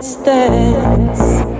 distance.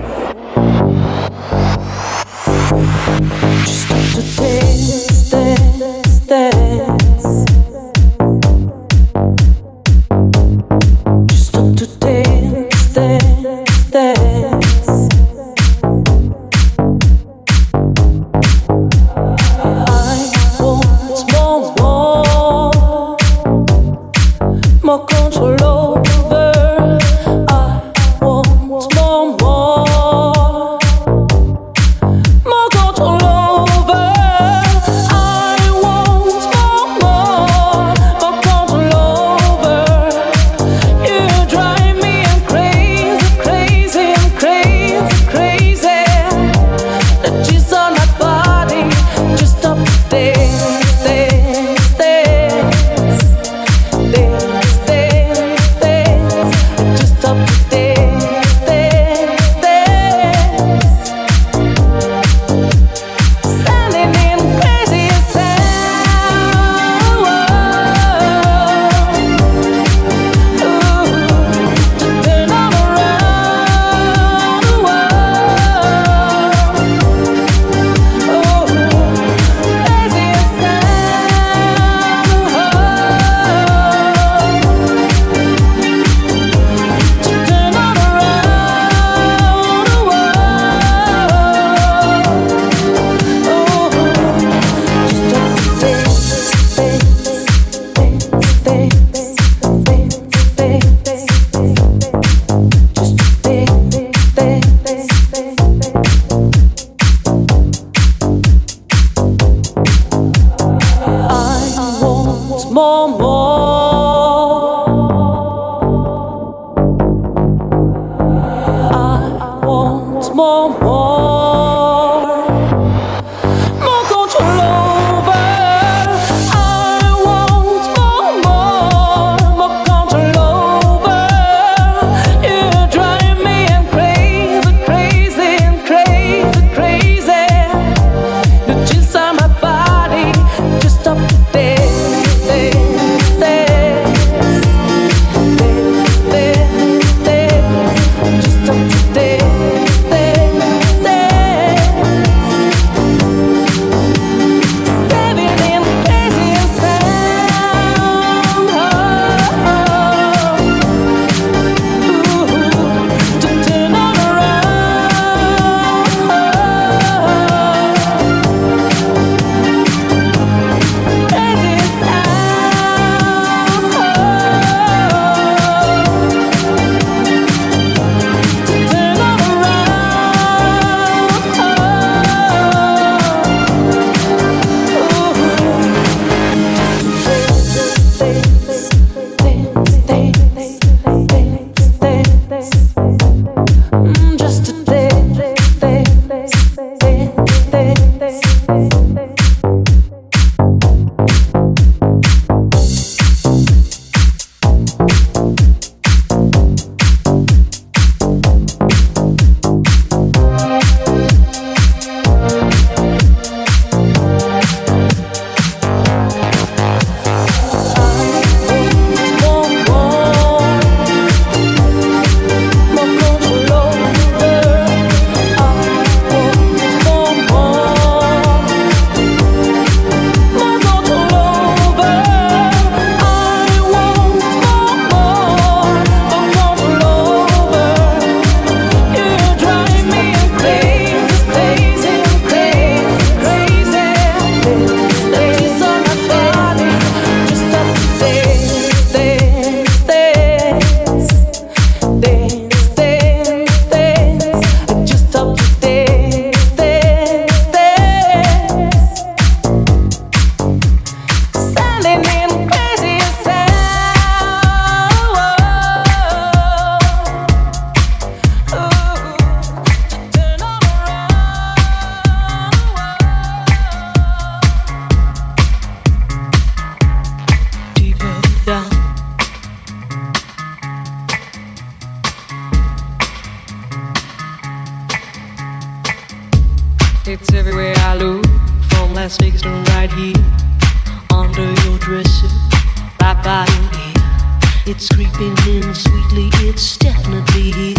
in sweetly, it's definitely here.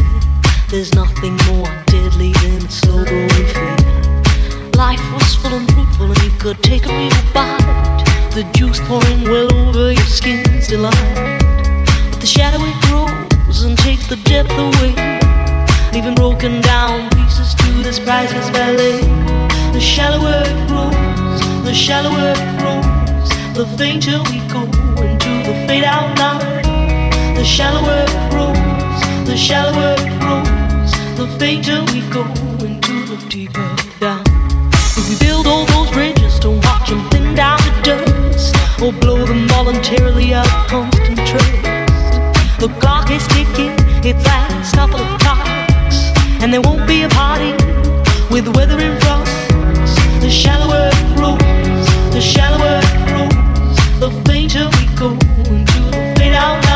There's nothing more deadly than a slow growing fear. Life was full and fruitful, and you could take a real bite. The juice pouring well over your skin's delight. But the shadow it grows and takes the depth away, leaving broken down pieces to this priceless ballet. The shallower it grows, the shallower it grows, the fainter we go into the fade out line. The shallower it grows, the shallower it grows, the fainter we go into the deeper down. If we build all those bridges to watch them thin down to dust, or blow them voluntarily out of constant trust, the clock is ticking, its last couple of clocks, and there won't be a party with weather in front. The shallower it grows, the shallower it grows, the fainter we go into the fade out.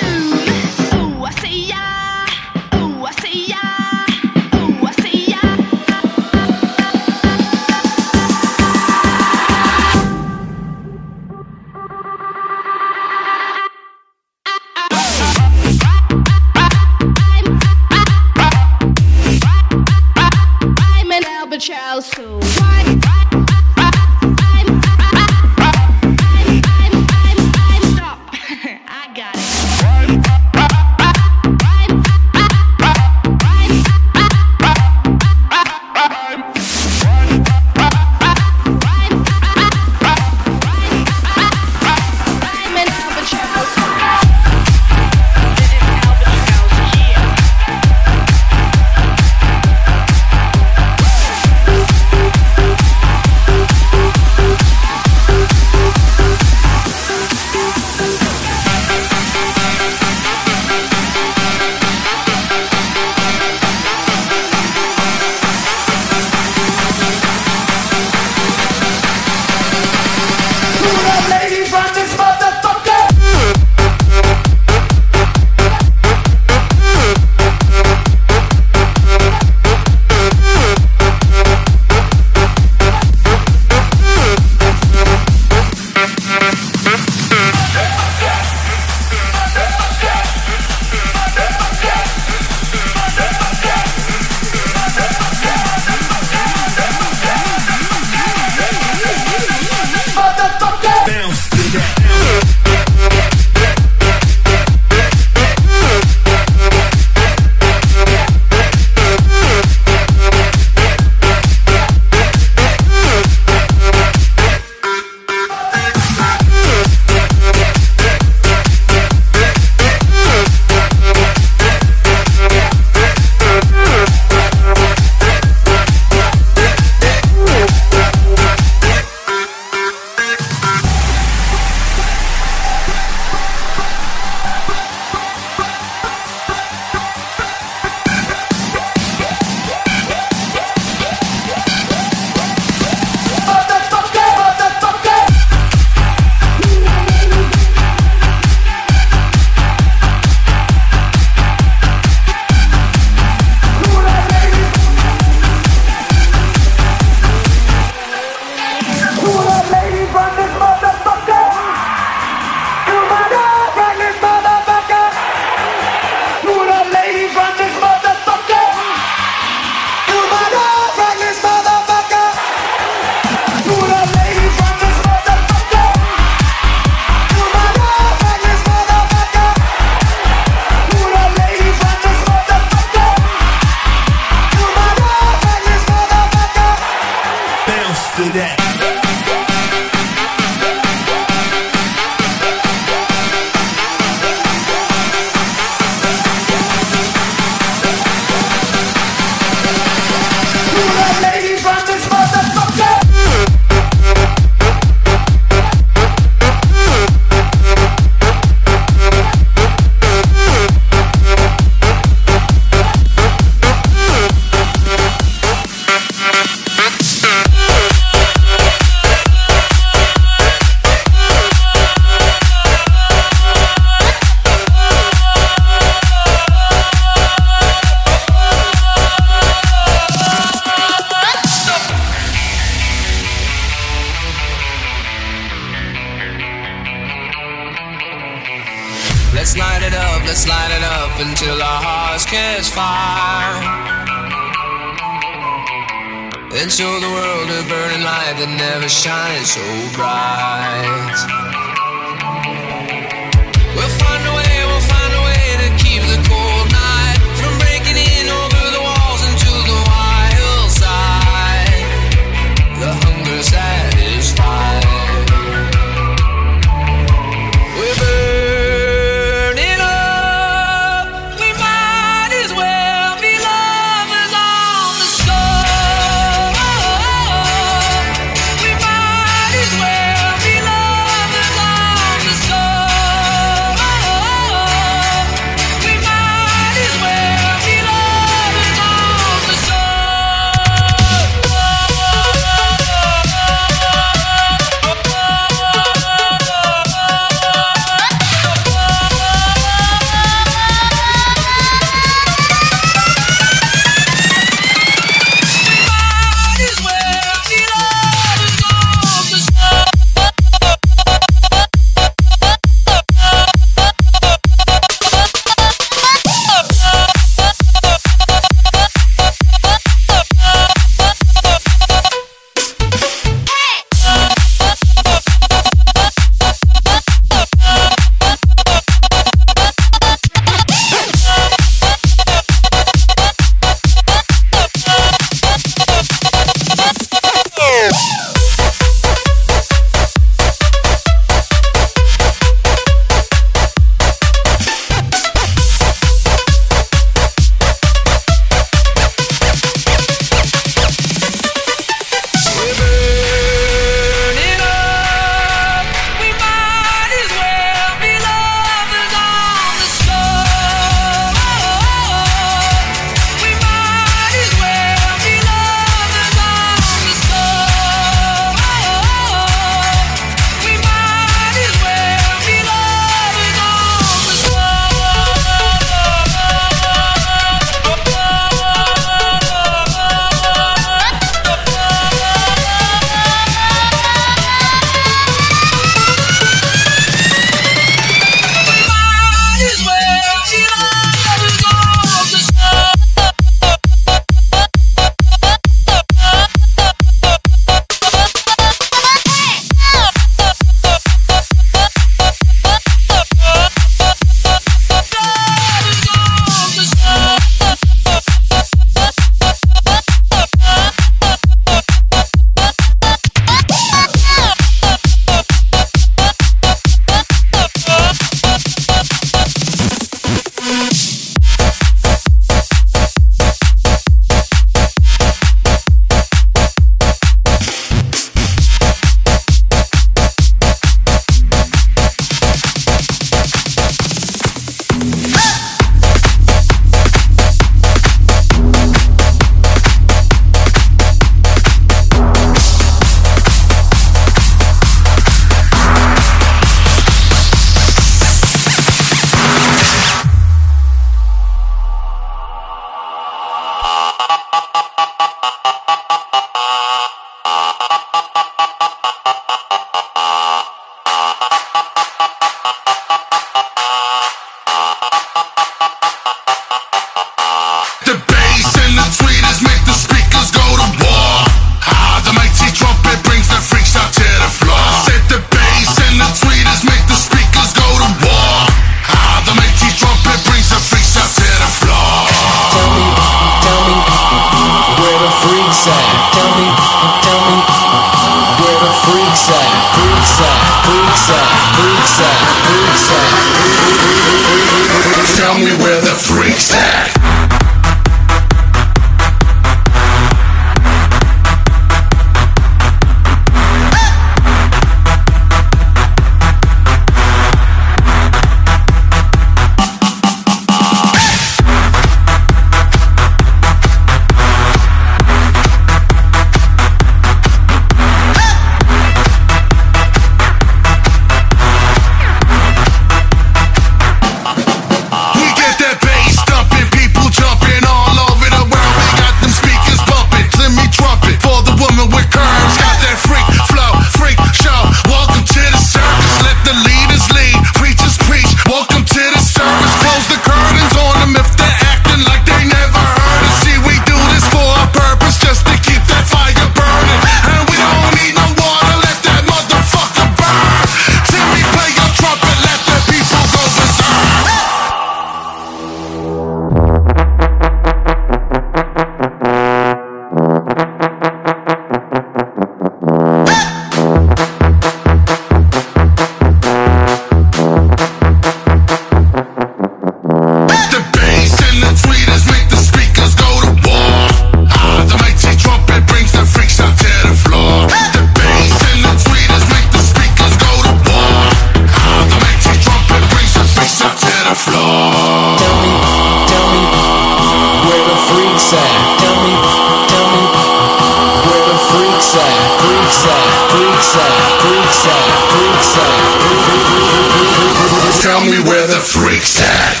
Tell me where the freaks at.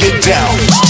get down.